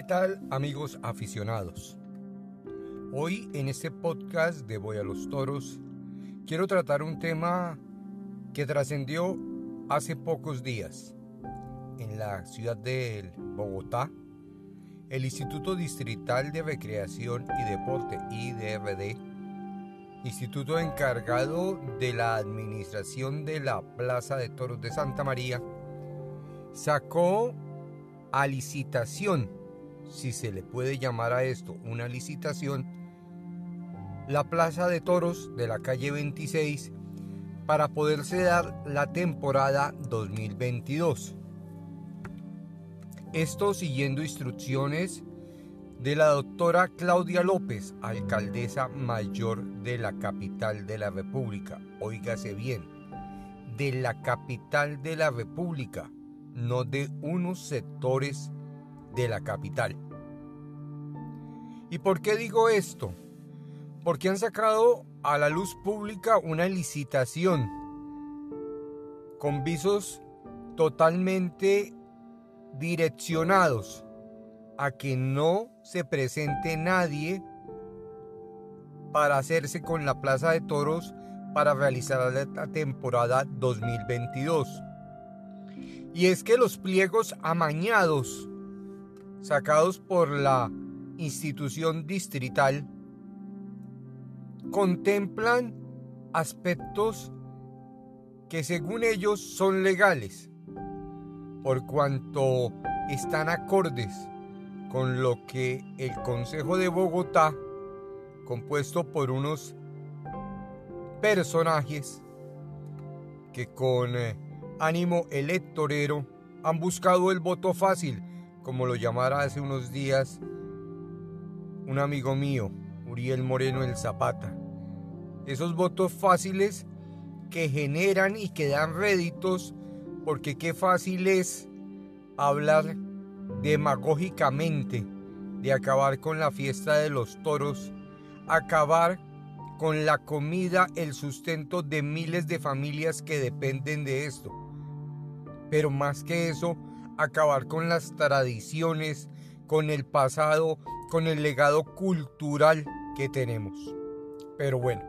¿Qué tal amigos aficionados? Hoy en este podcast de Voy a los Toros quiero tratar un tema que trascendió hace pocos días en la ciudad de Bogotá. El Instituto Distrital de Recreación y Deporte, IDRD, instituto encargado de la administración de la Plaza de Toros de Santa María, sacó a licitación, si se le puede llamar a esto una licitación, la Plaza de Toros de la calle 26 para poderse dar la temporada 2022. Esto siguiendo instrucciones de la doctora Claudia López, alcaldesa mayor de la capital de la República. Óigase bien, de la capital de la República no de unos sectores de la capital. ¿Y por qué digo esto? Porque han sacado a la luz pública una licitación con visos totalmente direccionados a que no se presente nadie para hacerse con la Plaza de Toros para realizar la temporada 2022. Y es que los pliegos amañados sacados por la institución distrital contemplan aspectos que según ellos son legales, por cuanto están acordes con lo que el Consejo de Bogotá, compuesto por unos personajes que con eh, ánimo electorero han buscado el voto fácil, como lo llamara hace unos días un amigo mío, Uriel Moreno el Zapata. Esos votos fáciles que generan y que dan réditos, porque qué fácil es hablar demagógicamente de acabar con la fiesta de los toros, acabar con la comida, el sustento de miles de familias que dependen de esto pero más que eso, acabar con las tradiciones, con el pasado, con el legado cultural que tenemos. Pero bueno,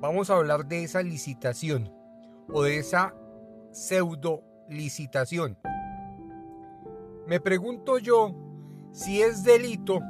vamos a hablar de esa licitación o de esa pseudo licitación. Me pregunto yo si es delito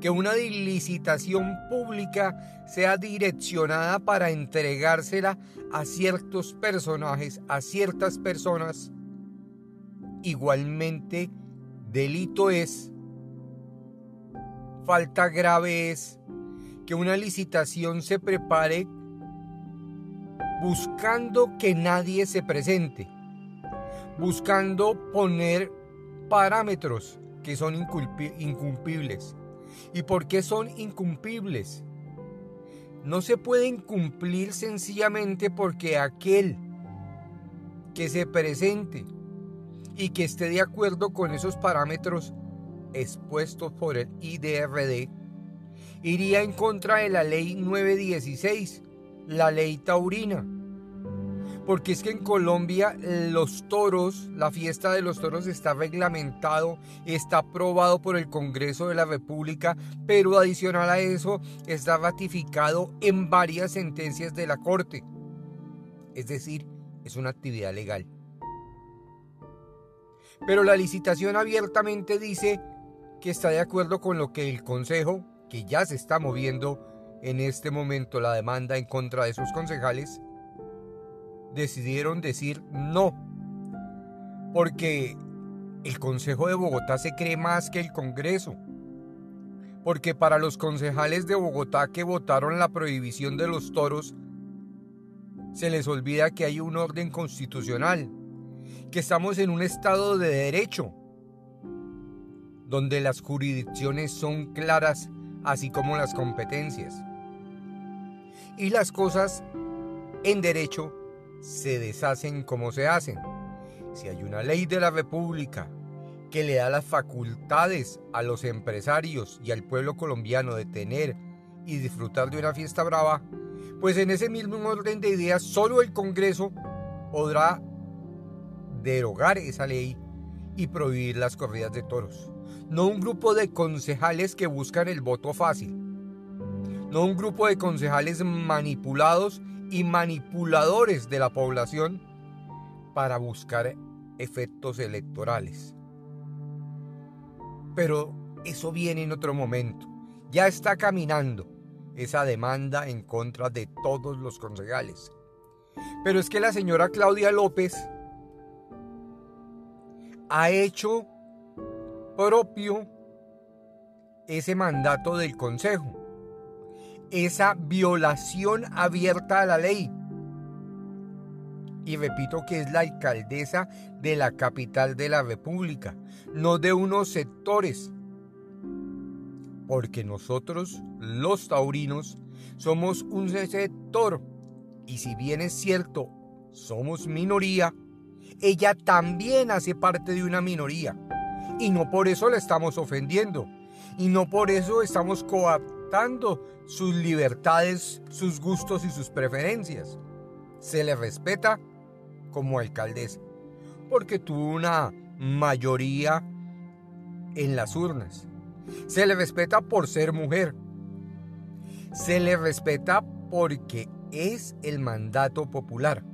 que una licitación pública sea direccionada para entregársela a ciertos personajes, a ciertas personas, igualmente delito es, falta grave es que una licitación se prepare buscando que nadie se presente, buscando poner parámetros que son incumplibles ¿Y por qué son incumplibles? No se pueden cumplir sencillamente porque aquel que se presente y que esté de acuerdo con esos parámetros expuestos por el IDRD iría en contra de la ley 916, la ley taurina porque es que en Colombia los toros, la fiesta de los toros está reglamentado, está aprobado por el Congreso de la República, pero adicional a eso está ratificado en varias sentencias de la Corte. Es decir, es una actividad legal. Pero la licitación abiertamente dice que está de acuerdo con lo que el Consejo, que ya se está moviendo en este momento la demanda en contra de sus concejales, decidieron decir no, porque el Consejo de Bogotá se cree más que el Congreso, porque para los concejales de Bogotá que votaron la prohibición de los toros, se les olvida que hay un orden constitucional, que estamos en un estado de derecho, donde las jurisdicciones son claras, así como las competencias. Y las cosas en derecho se deshacen como se hacen. Si hay una ley de la República que le da las facultades a los empresarios y al pueblo colombiano de tener y disfrutar de una fiesta brava, pues en ese mismo orden de ideas solo el Congreso podrá derogar esa ley y prohibir las corridas de toros. No un grupo de concejales que buscan el voto fácil. No un grupo de concejales manipulados y manipuladores de la población para buscar efectos electorales. Pero eso viene en otro momento. Ya está caminando esa demanda en contra de todos los concejales. Pero es que la señora Claudia López ha hecho propio ese mandato del Consejo, esa violación abierta a la ley. Y repito que es la alcaldesa de la capital de la República, no de unos sectores. Porque nosotros, los taurinos, somos un sector. Y si bien es cierto, somos minoría, ella también hace parte de una minoría. Y no por eso la estamos ofendiendo. Y no por eso estamos coaptando sus libertades, sus gustos y sus preferencias. Se le respeta como alcaldesa. Porque tuvo una mayoría en las urnas. Se le respeta por ser mujer. Se le respeta porque es el mandato popular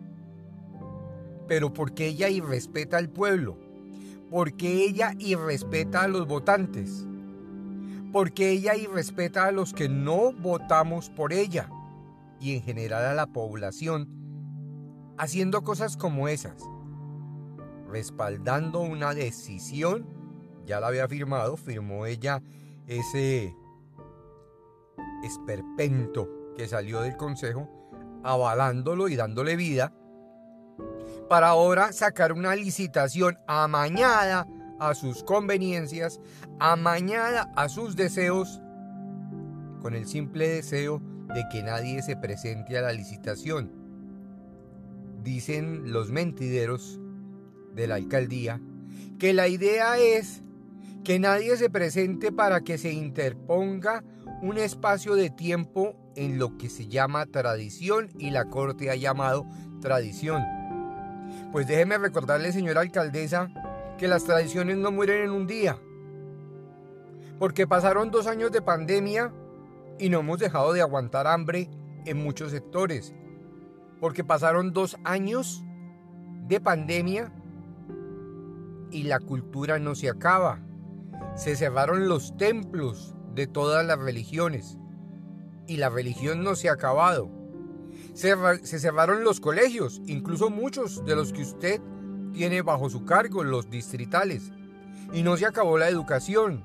pero porque ella irrespeta al pueblo, porque ella irrespeta a los votantes, porque ella irrespeta a los que no votamos por ella y en general a la población, haciendo cosas como esas, respaldando una decisión, ya la había firmado, firmó ella ese esperpento que salió del Consejo, avalándolo y dándole vida para ahora sacar una licitación amañada a sus conveniencias, amañada a sus deseos, con el simple deseo de que nadie se presente a la licitación. Dicen los mentideros de la alcaldía que la idea es que nadie se presente para que se interponga un espacio de tiempo en lo que se llama tradición y la corte ha llamado tradición. Pues déjeme recordarle, señora alcaldesa, que las tradiciones no mueren en un día. Porque pasaron dos años de pandemia y no hemos dejado de aguantar hambre en muchos sectores. Porque pasaron dos años de pandemia y la cultura no se acaba. Se cerraron los templos de todas las religiones y la religión no se ha acabado se, cerraron los colegios, incluso muchos de los que usted tiene bajo su cargo, los distritales, y no se acabó la educación.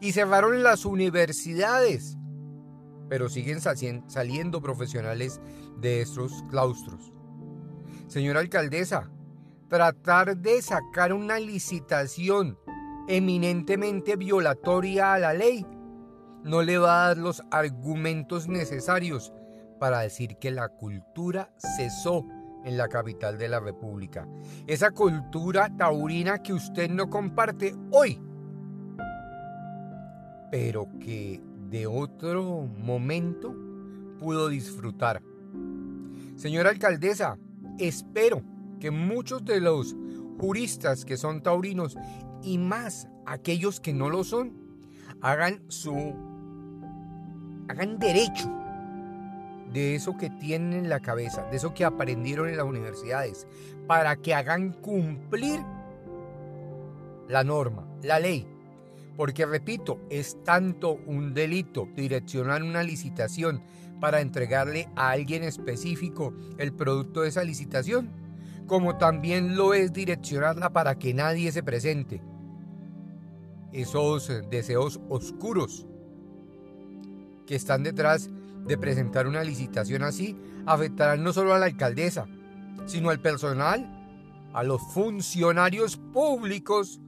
Y cerraron las universidades, pero siguen saliendo profesionales de estos claustros. Señora alcaldesa, tratar de sacar una licitación eminentemente violatoria a la ley no le va a dar los argumentos necesarios para decir que la cultura cesó en la capital de la República. Esa cultura taurina que usted no comparte hoy, pero que de otro momento pudo disfrutar. Señora alcaldesa, espero que muchos de los juristas que son taurinos y más aquellos que no lo son, hagan su hagan derecho de eso que tienen en la cabeza, de eso que aprendieron en las universidades, para que hagan cumplir la norma, la ley. Porque repito, es tanto un delito direccionar una licitación para entregarle a alguien específico el producto de esa licitación, como también lo es direccionarla para que nadie se presente. Esos deseos oscuros que están detrás de presentar una licitación así afectarán no solo a la alcaldesa, sino al personal, a los funcionarios públicos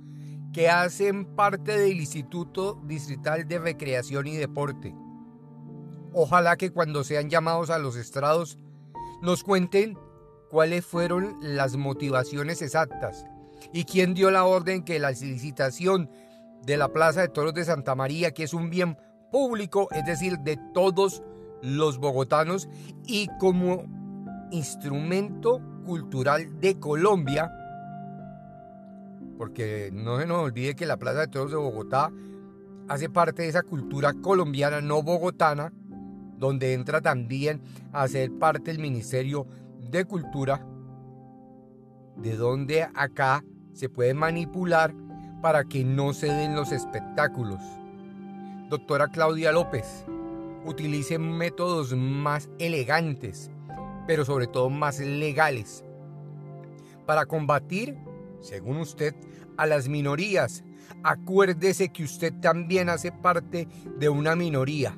que hacen parte del Instituto Distrital de Recreación y Deporte. Ojalá que cuando sean llamados a los estrados nos cuenten cuáles fueron las motivaciones exactas y quién dio la orden que la licitación de la Plaza de Toros de Santa María, que es un bien público, es decir, de todos los bogotanos y como instrumento cultural de Colombia porque no se nos olvide que la Plaza de Toros de Bogotá hace parte de esa cultura colombiana no bogotana, donde entra también a ser parte del Ministerio de Cultura, de donde acá se puede manipular para que no se den los espectáculos. Doctora Claudia López, utilice métodos más elegantes, pero sobre todo más legales, para combatir, según usted, a las minorías. Acuérdese que usted también hace parte de una minoría,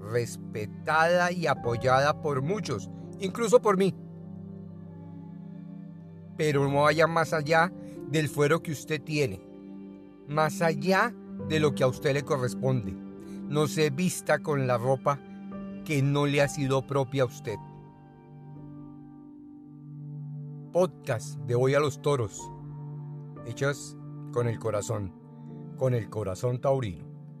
respetada y apoyada por muchos, incluso por mí. Pero no vaya más allá del fuero que usted tiene, más allá de lo que a usted le corresponde. No se vista con la ropa que no le ha sido propia a usted. Podcast de Hoy a los Toros, hechas con el corazón, con el corazón taurino.